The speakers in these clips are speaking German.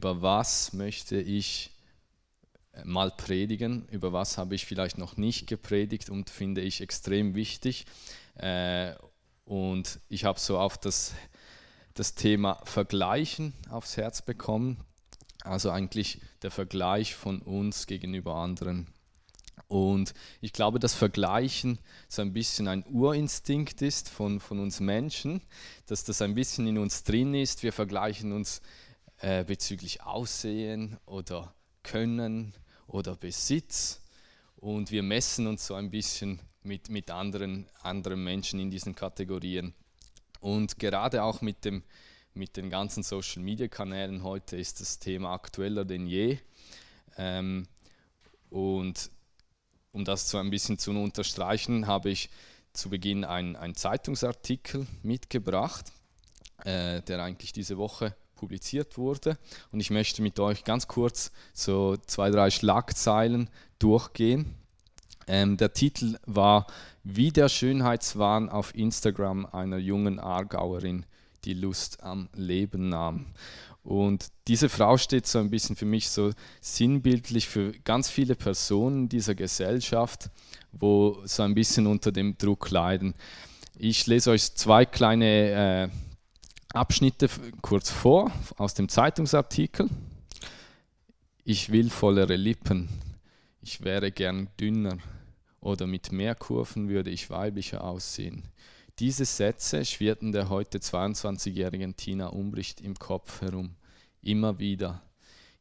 über was möchte ich äh, mal predigen, über was habe ich vielleicht noch nicht gepredigt und finde ich extrem wichtig. Äh, und ich habe so auf das, das Thema Vergleichen aufs Herz bekommen, also eigentlich der Vergleich von uns gegenüber anderen. Und ich glaube, dass Vergleichen so ein bisschen ein Urinstinkt ist von, von uns Menschen, dass das ein bisschen in uns drin ist. Wir vergleichen uns äh, bezüglich Aussehen oder Können oder Besitz und wir messen uns so ein bisschen mit, mit anderen, anderen Menschen in diesen Kategorien. Und gerade auch mit, dem, mit den ganzen Social-Media-Kanälen heute ist das Thema aktueller denn je. Ähm, und um das so ein bisschen zu unterstreichen, habe ich zu Beginn einen Zeitungsartikel mitgebracht, äh, der eigentlich diese Woche publiziert wurde. Und ich möchte mit euch ganz kurz so zwei, drei Schlagzeilen durchgehen. Ähm, der Titel war Wie der Schönheitswahn auf Instagram einer jungen Aargauerin die Lust am Leben nahm. Und diese Frau steht so ein bisschen für mich so sinnbildlich für ganz viele Personen dieser Gesellschaft, wo so ein bisschen unter dem Druck leiden. Ich lese euch zwei kleine äh, Abschnitte kurz vor aus dem Zeitungsartikel. Ich will vollere Lippen, ich wäre gern dünner oder mit mehr Kurven würde ich weiblicher aussehen. Diese Sätze schwirrten der heute 22-jährigen Tina Umbricht im Kopf herum, immer wieder.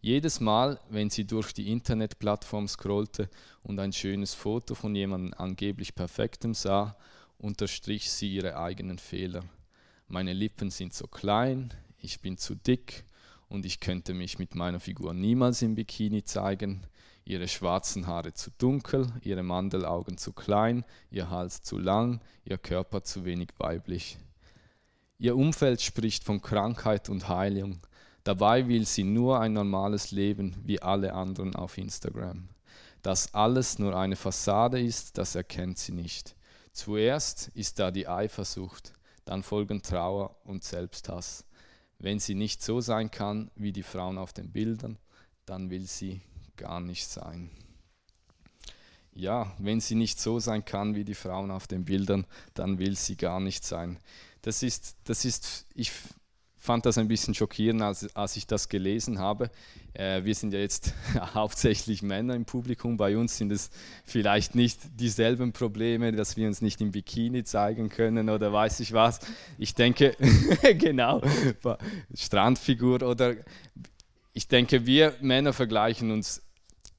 Jedes Mal, wenn sie durch die Internetplattform scrollte und ein schönes Foto von jemandem angeblich Perfektem sah, unterstrich sie ihre eigenen Fehler meine Lippen sind so klein, ich bin zu dick und ich könnte mich mit meiner Figur niemals im Bikini zeigen, ihre schwarzen Haare zu dunkel, ihre Mandelaugen zu klein, ihr Hals zu lang, ihr Körper zu wenig weiblich. Ihr Umfeld spricht von Krankheit und Heilung, dabei will sie nur ein normales Leben wie alle anderen auf Instagram. Dass alles nur eine Fassade ist, das erkennt sie nicht. Zuerst ist da die Eifersucht, dann folgen Trauer und Selbsthass. Wenn sie nicht so sein kann wie die Frauen auf den Bildern, dann will sie gar nicht sein. Ja, wenn sie nicht so sein kann wie die Frauen auf den Bildern, dann will sie gar nicht sein. Das ist, das ist ich fand das ein bisschen schockierend, als, als ich das gelesen habe. Äh, wir sind ja jetzt hauptsächlich Männer im Publikum. Bei uns sind es vielleicht nicht dieselben Probleme, dass wir uns nicht im Bikini zeigen können oder weiß ich was. Ich denke, genau, Strandfigur oder ich denke, wir Männer vergleichen uns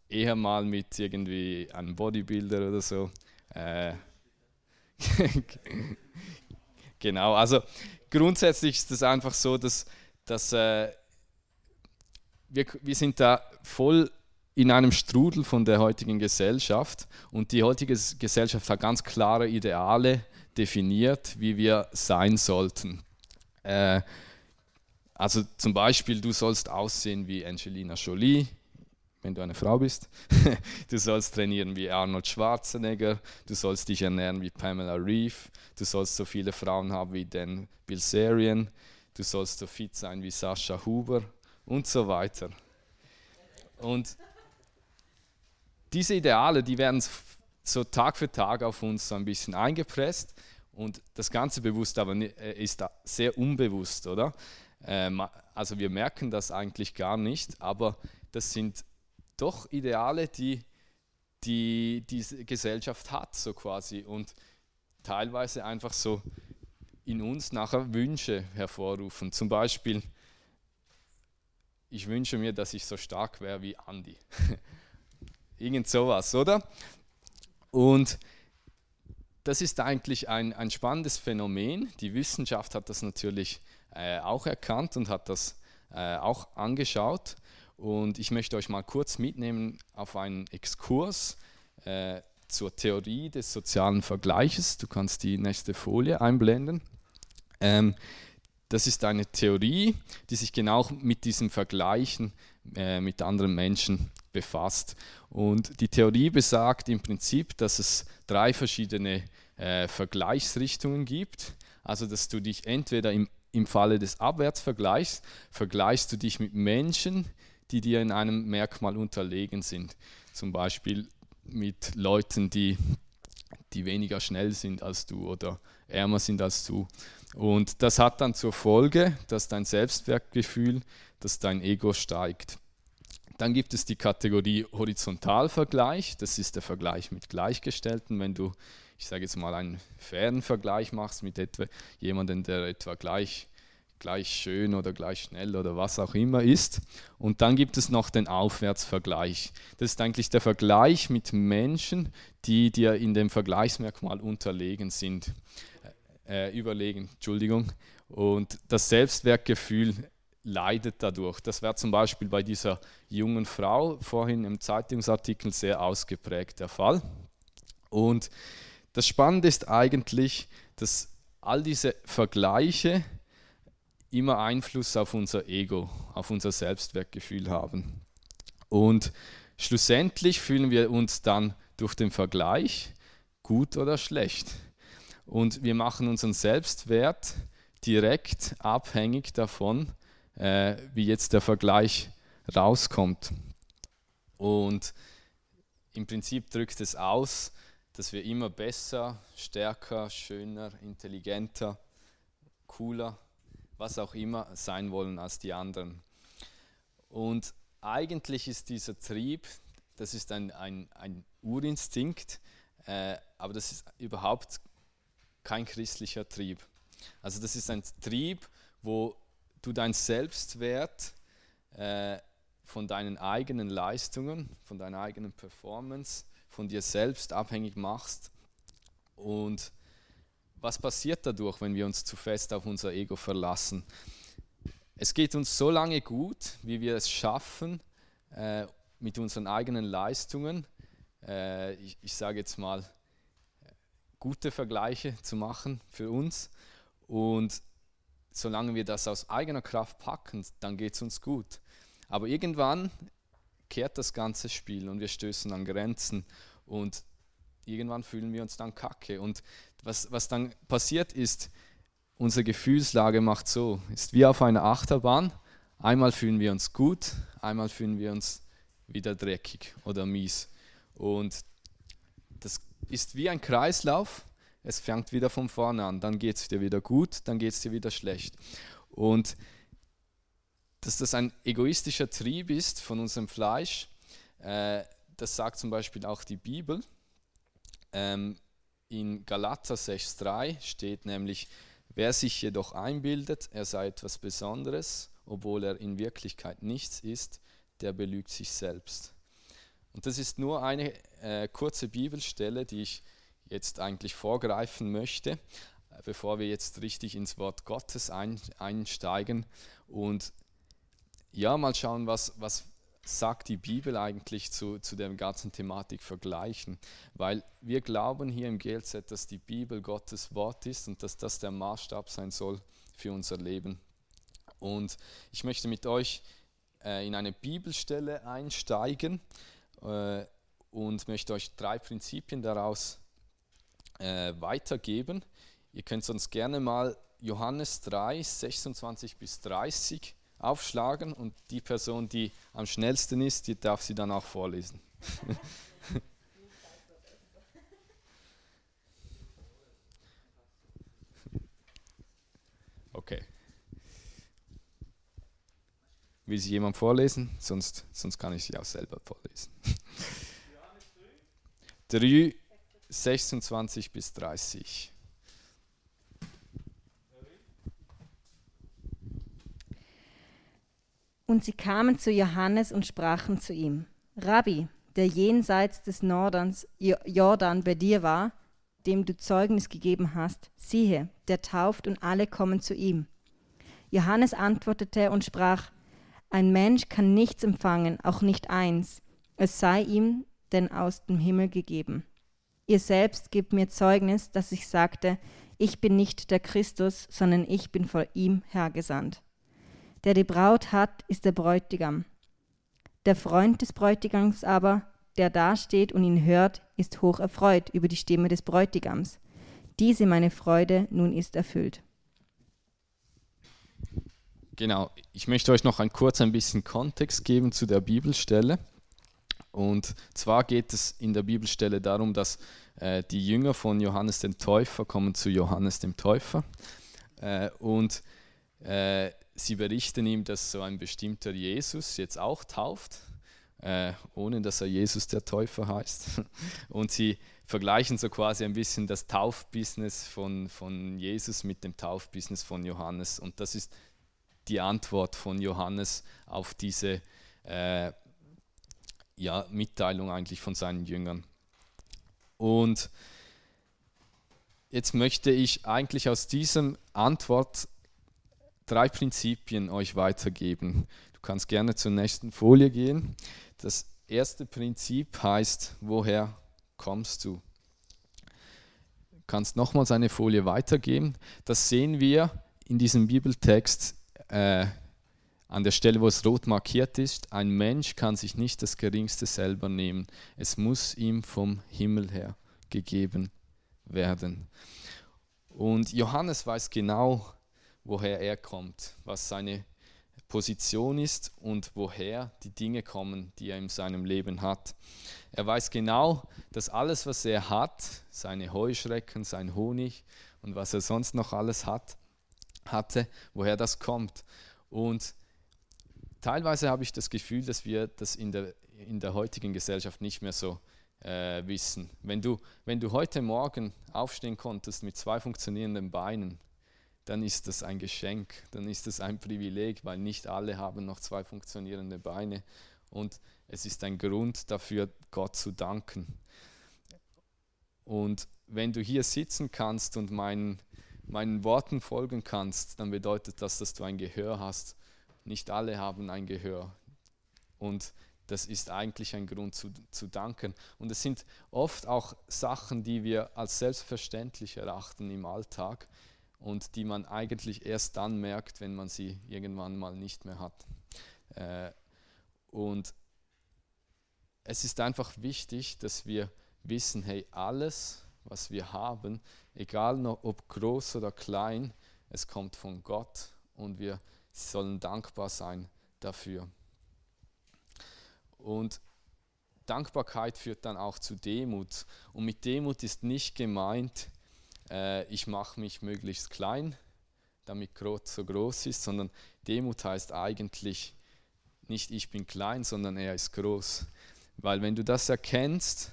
eher mal mit irgendwie einem Bodybuilder oder so. Äh, genau, also grundsätzlich ist es einfach so, dass, dass äh, wir, wir sind da voll in einem Strudel von der heutigen Gesellschaft und die heutige Gesellschaft hat ganz klare Ideale definiert, wie wir sein sollten. Äh, also zum Beispiel, du sollst aussehen wie Angelina Jolie, wenn du eine Frau bist. du sollst trainieren wie Arnold Schwarzenegger, du sollst dich ernähren wie Pamela Reeve, du sollst so viele Frauen haben wie Dan Bilzerian, du sollst so fit sein wie Sascha Huber und so weiter. Und diese Ideale, die werden so Tag für Tag auf uns so ein bisschen eingepresst und das Ganze bewusst aber äh, ist sehr unbewusst, oder? Ähm, also wir merken das eigentlich gar nicht, aber das sind doch Ideale, die, die diese Gesellschaft hat, so quasi. Und teilweise einfach so in uns nachher Wünsche hervorrufen. Zum Beispiel, ich wünsche mir, dass ich so stark wäre wie Andy. Irgend sowas, oder? Und das ist eigentlich ein, ein spannendes Phänomen. Die Wissenschaft hat das natürlich äh, auch erkannt und hat das äh, auch angeschaut. Und ich möchte euch mal kurz mitnehmen auf einen Exkurs äh, zur Theorie des sozialen Vergleiches. Du kannst die nächste Folie einblenden. Ähm, das ist eine Theorie, die sich genau mit diesem Vergleichen äh, mit anderen Menschen befasst. Und die Theorie besagt im Prinzip, dass es drei verschiedene äh, Vergleichsrichtungen gibt. Also dass du dich entweder im im Falle des Abwärtsvergleichs vergleichst du dich mit Menschen, die dir in einem Merkmal unterlegen sind. Zum Beispiel mit Leuten, die, die weniger schnell sind als du oder ärmer sind als du. Und das hat dann zur Folge, dass dein Selbstwertgefühl, dass dein Ego steigt. Dann gibt es die Kategorie Horizontalvergleich. Das ist der Vergleich mit Gleichgestellten. Wenn du, ich sage jetzt mal, einen fairen Vergleich machst mit etwa jemandem, der etwa gleich, gleich schön oder gleich schnell oder was auch immer ist. Und dann gibt es noch den Aufwärtsvergleich. Das ist eigentlich der Vergleich mit Menschen, die dir in dem Vergleichsmerkmal unterlegen sind. Äh, überlegen, Entschuldigung. Und das Selbstwertgefühl leidet dadurch. Das wäre zum Beispiel bei dieser jungen Frau vorhin im Zeitungsartikel sehr ausgeprägt der Fall. Und das Spannende ist eigentlich, dass all diese Vergleiche immer Einfluss auf unser Ego, auf unser Selbstwertgefühl haben. Und schlussendlich fühlen wir uns dann durch den Vergleich gut oder schlecht. Und wir machen unseren Selbstwert direkt abhängig davon, äh, wie jetzt der Vergleich rauskommt. Und im Prinzip drückt es aus, dass wir immer besser, stärker, schöner, intelligenter, cooler, was auch immer sein wollen als die anderen. Und eigentlich ist dieser Trieb, das ist ein, ein, ein Urinstinkt, äh, aber das ist überhaupt kein christlicher Trieb. Also das ist ein Trieb, wo du deinen Selbstwert äh, von deinen eigenen Leistungen, von deiner eigenen Performance, von dir selbst abhängig machst. Und was passiert dadurch, wenn wir uns zu fest auf unser Ego verlassen? Es geht uns so lange gut, wie wir es schaffen, äh, mit unseren eigenen Leistungen, äh, ich, ich sage jetzt mal, gute Vergleiche zu machen für uns. Und solange wir das aus eigener Kraft packen, dann geht es uns gut. Aber irgendwann kehrt das ganze Spiel und wir stößen an Grenzen und irgendwann fühlen wir uns dann kacke. Und was, was dann passiert ist, unsere Gefühlslage macht so, ist wie auf einer Achterbahn. Einmal fühlen wir uns gut, einmal fühlen wir uns wieder dreckig oder mies. Und das ist wie ein Kreislauf es fängt wieder von vorne an. Dann geht es dir wieder gut, dann geht es dir wieder schlecht. Und dass das ein egoistischer Trieb ist von unserem Fleisch, äh, das sagt zum Beispiel auch die Bibel. Ähm, in Galater 6,3 steht nämlich, wer sich jedoch einbildet, er sei etwas Besonderes, obwohl er in Wirklichkeit nichts ist, der belügt sich selbst. Und das ist nur eine äh, kurze Bibelstelle, die ich jetzt eigentlich vorgreifen möchte, bevor wir jetzt richtig ins Wort Gottes ein, einsteigen und ja, mal schauen, was, was sagt die Bibel eigentlich zu, zu der ganzen Thematik vergleichen. Weil wir glauben hier im GLZ, dass die Bibel Gottes Wort ist und dass das der Maßstab sein soll für unser Leben. Und ich möchte mit euch äh, in eine Bibelstelle einsteigen äh, und möchte euch drei Prinzipien daraus äh, weitergeben. Ihr könnt sonst gerne mal Johannes 3, 26 bis 30 aufschlagen und die Person, die am schnellsten ist, die darf sie dann auch vorlesen. okay. Will sie jemand vorlesen? Sonst, sonst kann ich sie auch selber vorlesen. 3, 26 bis 30. Und sie kamen zu Johannes und sprachen zu ihm, Rabbi, der jenseits des Nordens Jordan bei dir war, dem du Zeugnis gegeben hast, siehe, der tauft und alle kommen zu ihm. Johannes antwortete und sprach, ein Mensch kann nichts empfangen, auch nicht eins, es sei ihm denn aus dem Himmel gegeben. Ihr selbst gebt mir Zeugnis, dass ich sagte, ich bin nicht der Christus, sondern ich bin vor ihm hergesandt. Der die Braut hat, ist der Bräutigam. Der Freund des Bräutigams aber, der dasteht und ihn hört, ist hoch erfreut über die Stimme des Bräutigams. Diese meine Freude nun ist erfüllt. genau, ich möchte euch noch ein kurz ein bisschen Kontext geben zu der Bibelstelle. Und zwar geht es in der Bibelstelle darum, dass äh, die Jünger von Johannes dem Täufer kommen zu Johannes dem Täufer äh, und äh, sie berichten ihm, dass so ein bestimmter Jesus jetzt auch tauft, äh, ohne dass er Jesus der Täufer heißt. Und sie vergleichen so quasi ein bisschen das Taufbusiness von, von Jesus mit dem Taufbusiness von Johannes. Und das ist die Antwort von Johannes auf diese äh, ja, Mitteilung eigentlich von seinen Jüngern. Und jetzt möchte ich eigentlich aus diesem Antwort drei Prinzipien euch weitergeben. Du kannst gerne zur nächsten Folie gehen. Das erste Prinzip heißt, woher kommst du? Du kannst nochmals eine Folie weitergeben. Das sehen wir in diesem Bibeltext äh, an der Stelle, wo es rot markiert ist. Ein Mensch kann sich nicht das Geringste selber nehmen. Es muss ihm vom Himmel her gegeben werden. Und Johannes weiß genau, woher er kommt, was seine Position ist und woher die Dinge kommen, die er in seinem Leben hat. Er weiß genau, dass alles, was er hat, seine Heuschrecken, sein Honig und was er sonst noch alles hat, hatte, woher das kommt. Und teilweise habe ich das Gefühl, dass wir das in der, in der heutigen Gesellschaft nicht mehr so äh, wissen. Wenn du, wenn du heute Morgen aufstehen konntest mit zwei funktionierenden Beinen, dann ist das ein Geschenk, dann ist das ein Privileg, weil nicht alle haben noch zwei funktionierende Beine. Und es ist ein Grund dafür, Gott zu danken. Und wenn du hier sitzen kannst und meinen, meinen Worten folgen kannst, dann bedeutet das, dass du ein Gehör hast. Nicht alle haben ein Gehör. Und das ist eigentlich ein Grund zu, zu danken. Und es sind oft auch Sachen, die wir als selbstverständlich erachten im Alltag und die man eigentlich erst dann merkt, wenn man sie irgendwann mal nicht mehr hat. Äh, und es ist einfach wichtig, dass wir wissen, hey, alles, was wir haben, egal noch ob groß oder klein, es kommt von Gott und wir sollen dankbar sein dafür. Und Dankbarkeit führt dann auch zu Demut. Und mit Demut ist nicht gemeint, äh, ich mache mich möglichst klein, damit Gott so groß ist, sondern Demut heißt eigentlich nicht ich bin klein, sondern er ist groß. Weil wenn du das erkennst,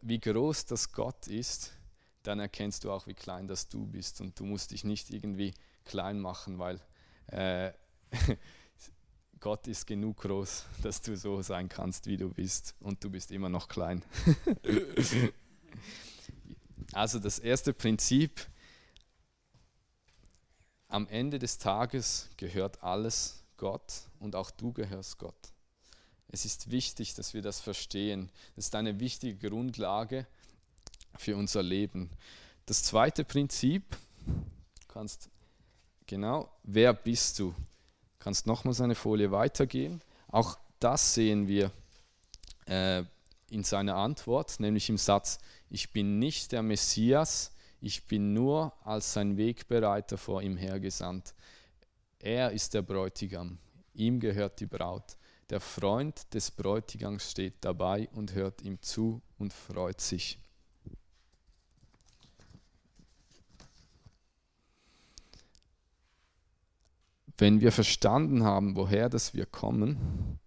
wie groß das Gott ist, dann erkennst du auch, wie klein das du bist. Und du musst dich nicht irgendwie klein machen, weil äh, Gott ist genug groß, dass du so sein kannst, wie du bist. Und du bist immer noch klein. Also das erste Prinzip, am Ende des Tages gehört alles Gott und auch du gehörst Gott. Es ist wichtig, dass wir das verstehen. Das ist eine wichtige Grundlage für unser Leben. Das zweite Prinzip, kannst genau, wer bist du? Kannst nochmals eine Folie weitergehen. Auch das sehen wir äh, in seiner Antwort, nämlich im Satz, ich bin nicht der Messias, ich bin nur als sein Wegbereiter vor ihm hergesandt. Er ist der Bräutigam, ihm gehört die Braut. Der Freund des Bräutigams steht dabei und hört ihm zu und freut sich. Wenn wir verstanden haben, woher das wir kommen,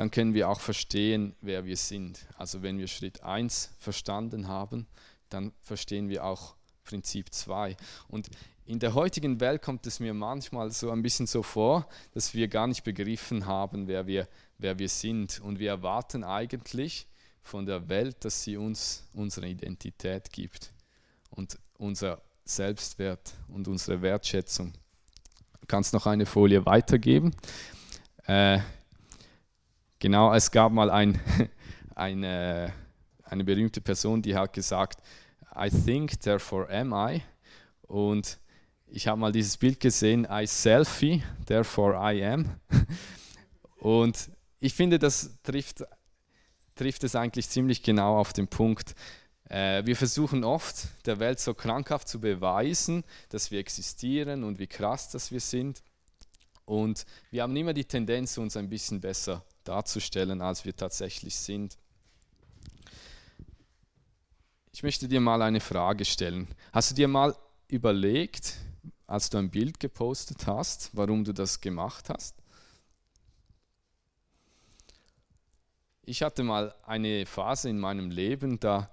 dann können wir auch verstehen, wer wir sind. Also wenn wir Schritt 1 verstanden haben, dann verstehen wir auch Prinzip 2. Und in der heutigen Welt kommt es mir manchmal so ein bisschen so vor, dass wir gar nicht begriffen haben, wer wir, wer wir sind. Und wir erwarten eigentlich von der Welt, dass sie uns unsere Identität gibt und unser Selbstwert und unsere Wertschätzung. Du kannst noch eine Folie weitergeben. Äh, Genau, es gab mal ein, eine, eine berühmte Person, die hat gesagt, I think, therefore am I. Und ich habe mal dieses Bild gesehen, I selfie, therefore I am. Und ich finde, das trifft, trifft es eigentlich ziemlich genau auf den Punkt. Äh, wir versuchen oft, der Welt so krankhaft zu beweisen, dass wir existieren und wie krass das wir sind. Und wir haben immer die Tendenz, uns ein bisschen besser darzustellen, als wir tatsächlich sind. Ich möchte dir mal eine Frage stellen. Hast du dir mal überlegt, als du ein Bild gepostet hast, warum du das gemacht hast? Ich hatte mal eine Phase in meinem Leben, da,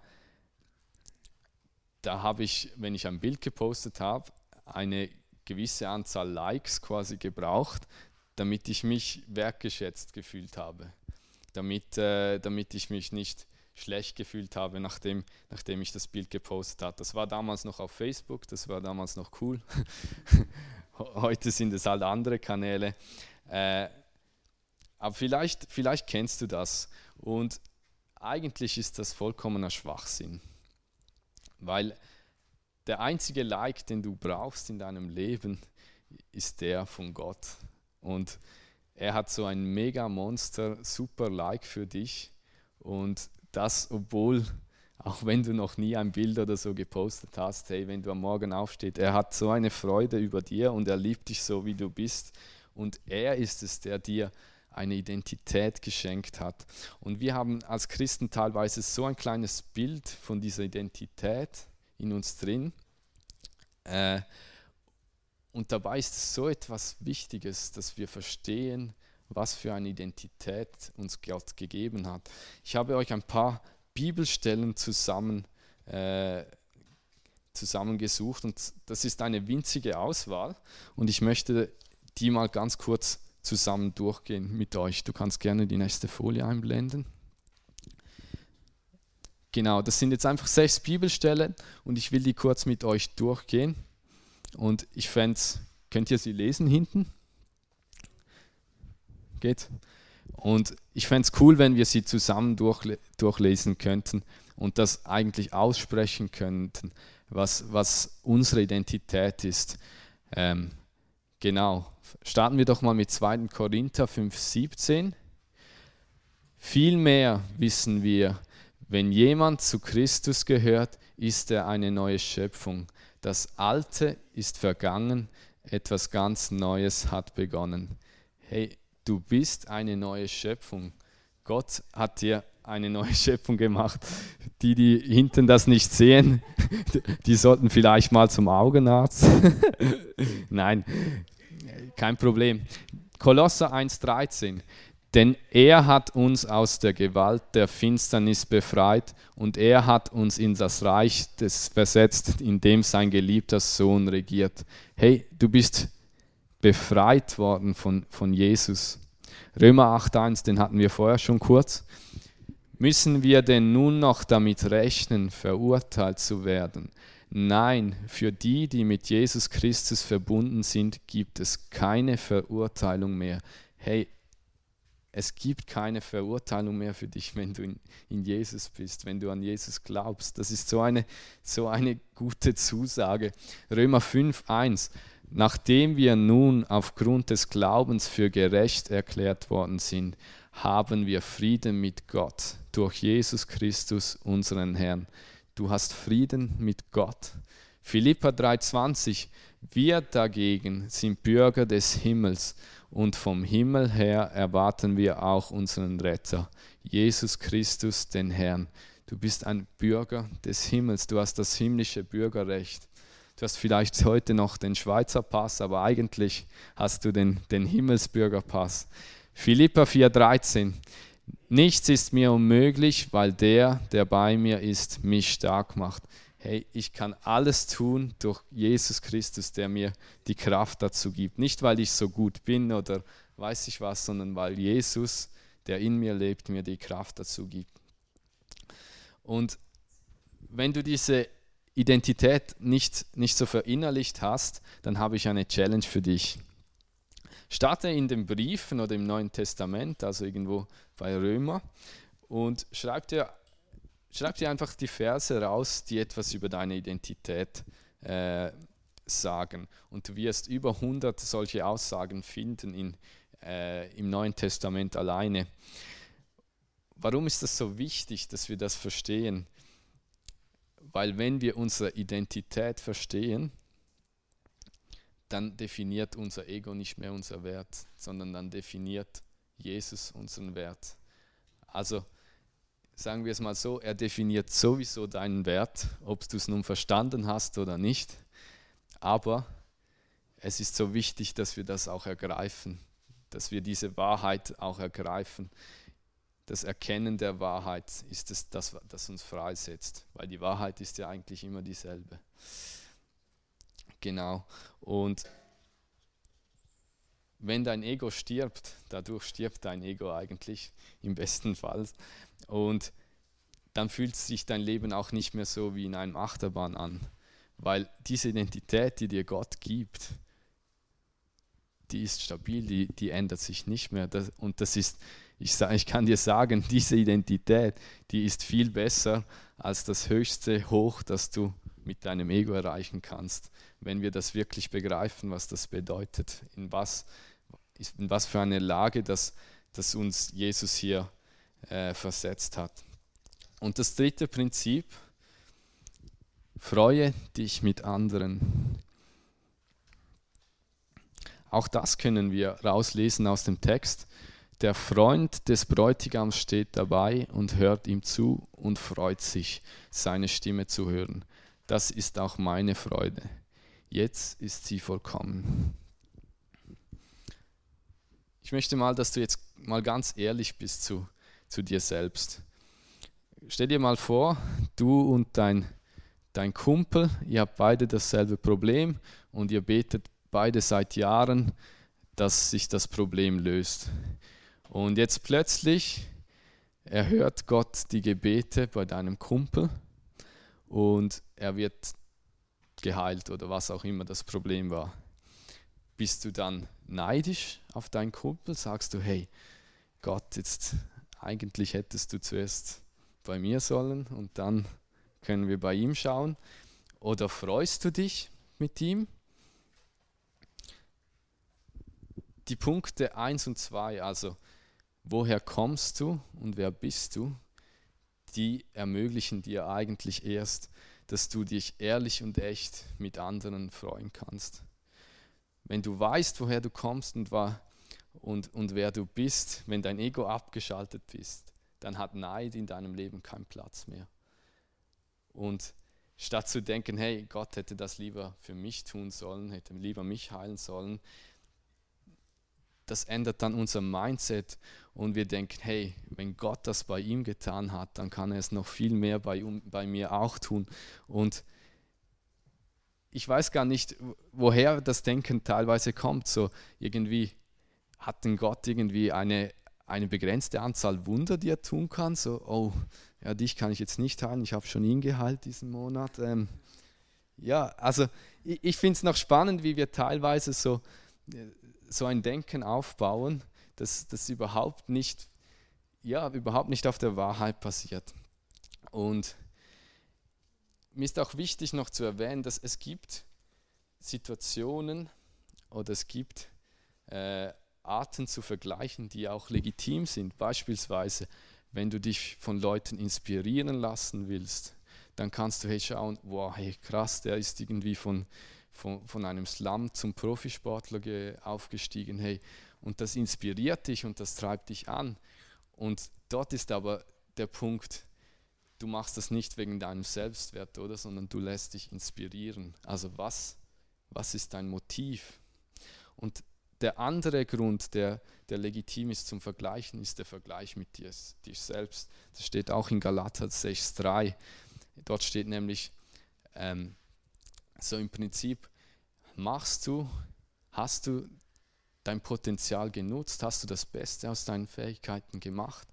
da habe ich, wenn ich ein Bild gepostet habe, eine gewisse Anzahl Likes quasi gebraucht, damit ich mich wertgeschätzt gefühlt habe, damit, äh, damit ich mich nicht schlecht gefühlt habe, nachdem, nachdem ich das Bild gepostet habe. Das war damals noch auf Facebook, das war damals noch cool. Heute sind es halt andere Kanäle. Äh, aber vielleicht, vielleicht kennst du das. Und eigentlich ist das vollkommener Schwachsinn. Weil der einzige Like, den du brauchst in deinem Leben, ist der von Gott. Und er hat so ein mega Monster, super Like für dich. Und das, obwohl, auch wenn du noch nie ein Bild oder so gepostet hast, hey, wenn du am Morgen aufstehst, er hat so eine Freude über dir und er liebt dich so, wie du bist. Und er ist es, der dir eine Identität geschenkt hat. Und wir haben als Christen teilweise so ein kleines Bild von dieser Identität in uns drin. Äh, und dabei ist es so etwas Wichtiges, dass wir verstehen, was für eine Identität uns Gott gegeben hat. Ich habe euch ein paar Bibelstellen zusammen, äh, zusammengesucht und das ist eine winzige Auswahl und ich möchte die mal ganz kurz zusammen durchgehen mit euch. Du kannst gerne die nächste Folie einblenden. Genau, das sind jetzt einfach sechs Bibelstellen und ich will die kurz mit euch durchgehen. Und ich fände könnt ihr sie lesen hinten? Geht? Und ich fände es cool, wenn wir sie zusammen durchle durchlesen könnten und das eigentlich aussprechen könnten, was, was unsere Identität ist. Ähm, genau. Starten wir doch mal mit 2. Korinther 5,17. Vielmehr wissen wir, wenn jemand zu Christus gehört, ist er eine neue Schöpfung. Das Alte ist vergangen, etwas ganz Neues hat begonnen. Hey, du bist eine neue Schöpfung. Gott hat dir eine neue Schöpfung gemacht. Die, die hinten das nicht sehen, die sollten vielleicht mal zum Augenarzt. Nein, kein Problem. Kolosser 1,13. Denn er hat uns aus der Gewalt der Finsternis befreit und er hat uns in das Reich des versetzt, in dem sein geliebter Sohn regiert. Hey, du bist befreit worden von, von Jesus. Römer 8.1, den hatten wir vorher schon kurz. Müssen wir denn nun noch damit rechnen, verurteilt zu werden? Nein, für die, die mit Jesus Christus verbunden sind, gibt es keine Verurteilung mehr. Hey, es gibt keine Verurteilung mehr für dich, wenn du in, in, Jesus bist, wenn du an Jesus glaubst. Das ist so eine, so eine gute Zusage. Römer 5, 1. Nachdem wir nun aufgrund des Glaubens für gerecht erklärt worden sind, haben wir Frieden mit Gott durch Jesus Christus, unseren Herrn. Du hast Frieden mit Gott. Philippa 3,20 Wir dagegen sind Bürger des Himmels und vom Himmel her erwarten wir auch unseren Retter, Jesus Christus, den Herrn. Du bist ein Bürger des Himmels, du hast das himmlische Bürgerrecht. Du hast vielleicht heute noch den Schweizer Pass, aber eigentlich hast du den, den Himmelsbürgerpass. Philippa 4,13 Nichts ist mir unmöglich, weil der, der bei mir ist, mich stark macht hey, ich kann alles tun durch Jesus Christus, der mir die Kraft dazu gibt. Nicht, weil ich so gut bin oder weiß ich was, sondern weil Jesus, der in mir lebt, mir die Kraft dazu gibt. Und wenn du diese Identität nicht, nicht so verinnerlicht hast, dann habe ich eine Challenge für dich. Starte in den Briefen oder im Neuen Testament, also irgendwo bei Römer, und schreib dir Schreib dir einfach die Verse raus, die etwas über deine Identität äh, sagen. Und du wirst über 100 solche Aussagen finden in, äh, im Neuen Testament alleine. Warum ist das so wichtig, dass wir das verstehen? Weil wenn wir unsere Identität verstehen, dann definiert unser Ego nicht mehr unser Wert, sondern dann definiert Jesus unseren Wert. Also sagen wir es mal so, er definiert sowieso deinen Wert, ob du es nun verstanden hast oder nicht. Aber es ist so wichtig, dass wir das auch ergreifen, dass wir diese Wahrheit auch ergreifen. Das Erkennen der Wahrheit ist es, das, das uns freisetzt, weil die Wahrheit ist ja eigentlich immer dieselbe. Genau. Und wenn dein Ego stirbt, dadurch stirbt dein Ego eigentlich im besten Fall. Und dann fühlt sich dein Leben auch nicht mehr so wie in einem Achterbahn an. Weil diese Identität, die dir Gott gibt, die ist stabil, die, die ändert sich nicht mehr. Das, und das ist, ich, sag, ich kann dir sagen, diese Identität, die ist viel besser als das höchste Hoch, das du mit deinem Ego erreichen kannst, wenn wir das wirklich begreifen, was das bedeutet, in was, in was für eine Lage das, das uns Jesus hier äh, versetzt hat. Und das dritte Prinzip, freue dich mit anderen. Auch das können wir rauslesen aus dem Text. Der Freund des Bräutigams steht dabei und hört ihm zu und freut sich, seine Stimme zu hören. Das ist auch meine Freude. Jetzt ist sie vollkommen. Ich möchte mal, dass du jetzt mal ganz ehrlich bist zu, zu dir selbst. Stell dir mal vor, du und dein, dein Kumpel, ihr habt beide dasselbe Problem und ihr betet beide seit Jahren, dass sich das Problem löst. Und jetzt plötzlich erhört Gott die Gebete bei deinem Kumpel und er wird geheilt oder was auch immer das Problem war. Bist du dann neidisch auf deinen Kumpel? Sagst du, hey, Gott, jetzt eigentlich hättest du zuerst bei mir sollen und dann können wir bei ihm schauen? Oder freust du dich mit ihm? Die Punkte 1 und 2, also woher kommst du und wer bist du, die ermöglichen dir eigentlich erst, dass du dich ehrlich und echt mit anderen freuen kannst. Wenn du weißt, woher du kommst und, war, und, und wer du bist, wenn dein Ego abgeschaltet bist, dann hat Neid in deinem Leben keinen Platz mehr. Und statt zu denken, hey, Gott hätte das lieber für mich tun sollen, hätte lieber mich heilen sollen, das ändert dann unser Mindset und wir denken, hey, wenn Gott das bei ihm getan hat, dann kann er es noch viel mehr bei, bei mir auch tun. Und ich weiß gar nicht, woher das Denken teilweise kommt. So irgendwie hat denn Gott irgendwie eine, eine begrenzte Anzahl Wunder, die er tun kann. So, oh, ja, dich kann ich jetzt nicht heilen, ich habe schon ihn geheilt diesen Monat. Ähm, ja, also ich, ich finde es noch spannend, wie wir teilweise so, so ein Denken aufbauen das, das überhaupt nicht, ja, überhaupt nicht auf der Wahrheit passiert. Und mir ist auch wichtig noch zu erwähnen, dass es gibt Situationen oder es gibt äh, Arten zu vergleichen, die auch legitim sind. Beispielsweise, wenn du dich von Leuten inspirieren lassen willst, dann kannst du hey schauen, wow, hey krass, der ist irgendwie von, von, von einem Slum zum Profisportler aufgestiegen. Hey, und das inspiriert dich und das treibt dich an. Und dort ist aber der Punkt, du machst das nicht wegen deinem Selbstwert, oder, sondern du lässt dich inspirieren. Also was, was ist dein Motiv? Und der andere Grund, der, der legitim ist zum Vergleichen, ist der Vergleich mit dir, dir selbst. Das steht auch in Galater 6,3. Dort steht nämlich ähm, so im Prinzip, machst du, hast du dein Potenzial genutzt? Hast du das Beste aus deinen Fähigkeiten gemacht?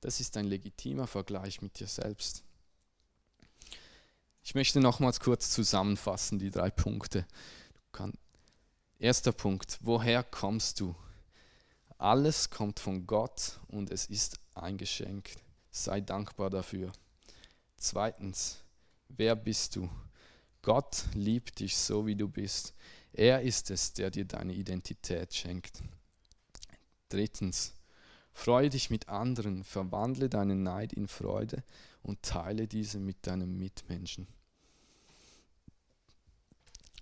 Das ist ein legitimer Vergleich mit dir selbst. Ich möchte nochmals kurz zusammenfassen, die drei Punkte. Kann, erster Punkt, woher kommst du? Alles kommt von Gott und es ist ein Geschenk. Sei dankbar dafür. Zweitens, wer bist du? Gott liebt dich so, wie du bist. Er ist es, der dir deine Identität schenkt. Drittens, freue dich mit anderen, verwandle deinen Neid in Freude und teile diese mit deinem Mitmenschen.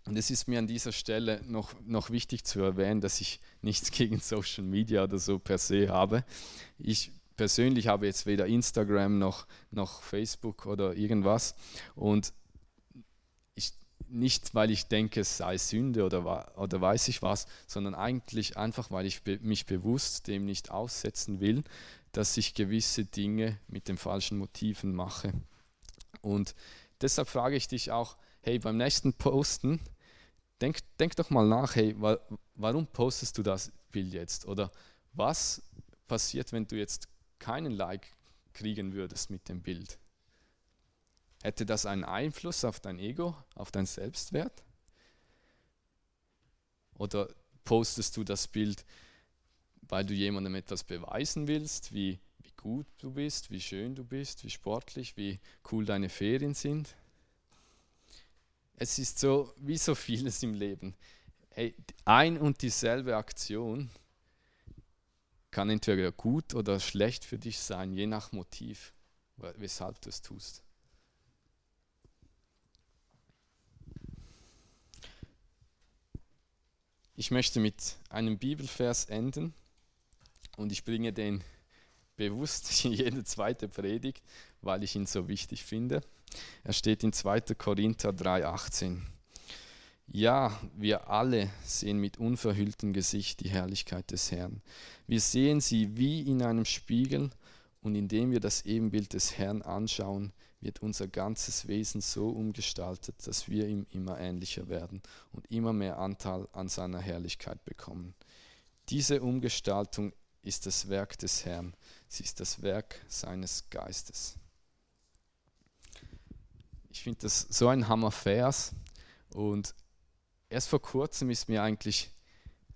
Und es ist mir an dieser Stelle noch, noch wichtig zu erwähnen, dass ich nichts gegen Social Media oder so per se habe. Ich persönlich habe jetzt weder Instagram noch, noch Facebook oder irgendwas. Und ich, nicht, weil ich denke, es sei Sünde oder, oder weiß ich was, sondern eigentlich einfach, weil ich mich bewusst dem nicht aussetzen will, dass ich gewisse Dinge mit den falschen Motiven mache. Und deshalb frage ich dich auch, hey, beim nächsten Posten, denk, denk doch mal nach, hey, wa warum postest du das Bild jetzt? Oder was passiert, wenn du jetzt keinen Like kriegen würdest mit dem Bild? Hätte das einen Einfluss auf dein Ego, auf dein Selbstwert? Oder postest du das Bild, weil du jemandem etwas beweisen willst, wie, wie gut du bist, wie schön du bist, wie sportlich, wie cool deine Ferien sind? Es ist so wie so vieles im Leben. Hey, ein und dieselbe Aktion kann entweder gut oder schlecht für dich sein, je nach Motiv, weshalb du es tust. Ich möchte mit einem Bibelvers enden und ich bringe den bewusst in jede zweite Predigt, weil ich ihn so wichtig finde. Er steht in 2. Korinther 3,18. Ja, wir alle sehen mit unverhülltem Gesicht die Herrlichkeit des Herrn. Wir sehen sie wie in einem Spiegel und indem wir das Ebenbild des Herrn anschauen, wird unser ganzes Wesen so umgestaltet, dass wir ihm immer ähnlicher werden und immer mehr Anteil an seiner Herrlichkeit bekommen. Diese Umgestaltung ist das Werk des Herrn, sie ist das Werk seines Geistes. Ich finde das so ein Hammervers und erst vor kurzem ist mir eigentlich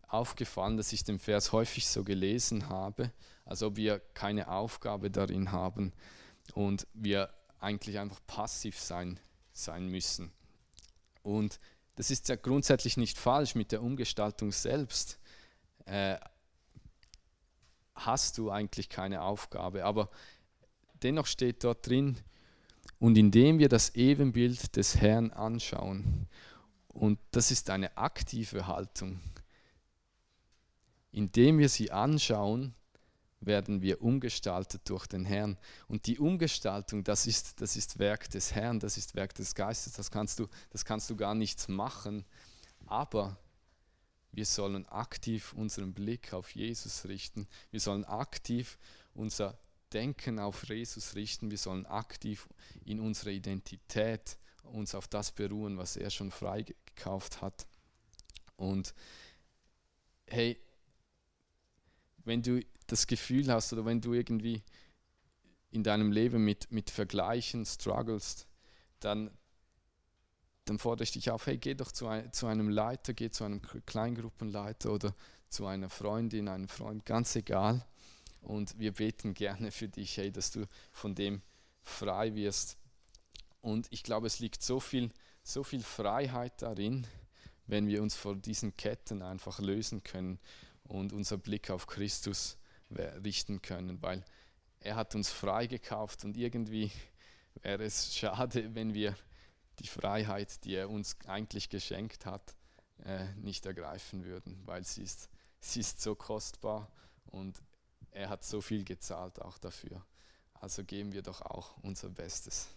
aufgefallen, dass ich den Vers häufig so gelesen habe, als ob wir keine Aufgabe darin haben und wir eigentlich einfach passiv sein, sein müssen. Und das ist ja grundsätzlich nicht falsch mit der Umgestaltung selbst. Äh, hast du eigentlich keine Aufgabe, aber dennoch steht dort drin, und indem wir das Ebenbild des Herrn anschauen, und das ist eine aktive Haltung, indem wir sie anschauen, werden wir umgestaltet durch den Herrn. Und die Umgestaltung, das ist, das ist Werk des Herrn, das ist Werk des Geistes, das kannst du, das kannst du gar nichts machen. Aber wir sollen aktiv unseren Blick auf Jesus richten. Wir sollen aktiv unser Denken auf Jesus richten. Wir sollen aktiv in unserer Identität uns auf das beruhen, was er schon freigekauft hat. Und hey, wenn du das Gefühl hast oder wenn du irgendwie in deinem Leben mit, mit Vergleichen strugglest, dann, dann fordere ich dich auf, hey, geh doch zu, ein, zu einem Leiter, geh zu einem Kleingruppenleiter oder zu einer Freundin, einem Freund, ganz egal. Und wir beten gerne für dich, hey, dass du von dem frei wirst. Und ich glaube, es liegt so viel, so viel Freiheit darin, wenn wir uns von diesen Ketten einfach lösen können und unser Blick auf Christus richten können, weil er hat uns freigekauft und irgendwie wäre es schade, wenn wir die Freiheit, die er uns eigentlich geschenkt hat, äh, nicht ergreifen würden, weil sie ist, sie ist so kostbar und er hat so viel gezahlt auch dafür. Also geben wir doch auch unser Bestes.